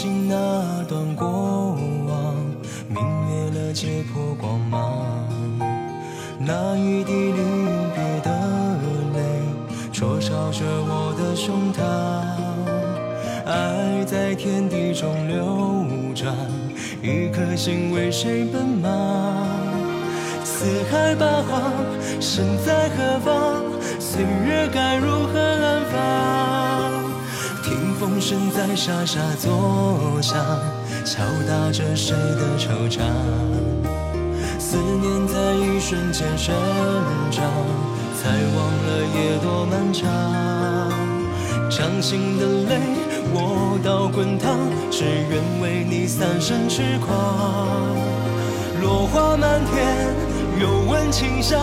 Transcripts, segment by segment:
如今那段过往，泯灭了结破光芒。那一滴离别的泪，灼烧着我的胸膛。爱在天地中流转，一颗心为谁奔忙？四海八荒，身在何方？岁月该如何安放？听风声在沙沙作响，敲打着谁的惆怅？思念在一瞬间生长，才忘了夜多漫长。掌心的泪，我倒滚烫，只愿为你三生痴狂。落花满天，又闻清香，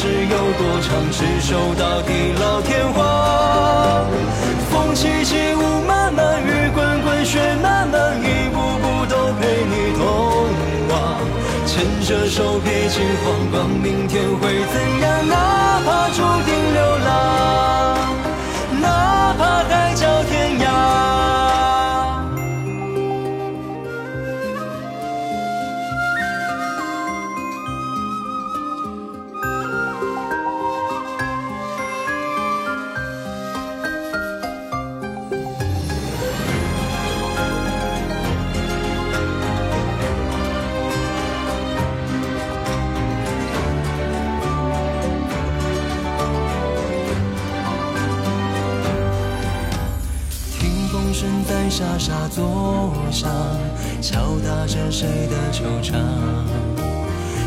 是有多长？执手到地老天荒。风起起，雾漫漫，雨滚滚，雪漫漫，一步步都陪你同往。牵着手，别惊慌，管明天会怎样？哪怕注定流听风声在沙沙作响，敲打着谁的惆怅？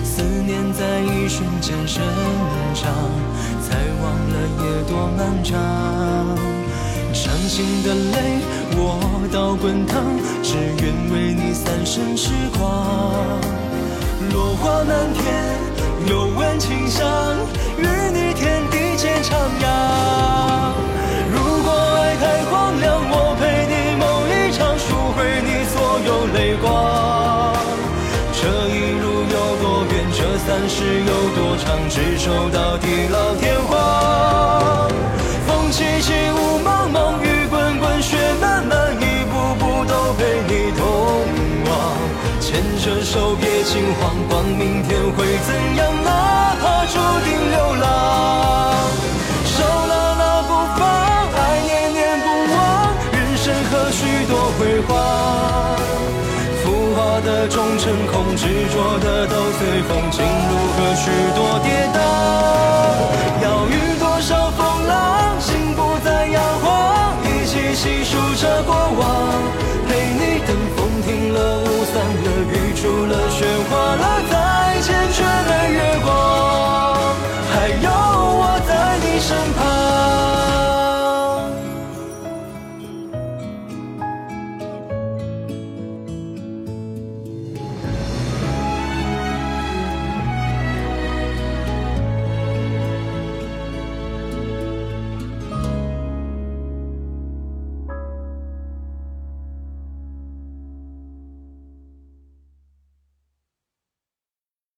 思念在一瞬间生长，才忘了夜多漫长。伤心的泪，我倒滚烫，只愿为你三生痴狂。落花满天，又闻光。这一路有多远？这三世有多长？执手到地老天荒。风起起，雾茫茫，雨滚滚，雪漫漫，一步步都陪你同往。牵着手，别惊慌，光明天会怎样？的忠诚，空执着的都随风；情路何许多跌宕，要遇多少风浪，心不再摇晃。一起细数着过往，陪你等风停了，雾散了，雨住了，雪化。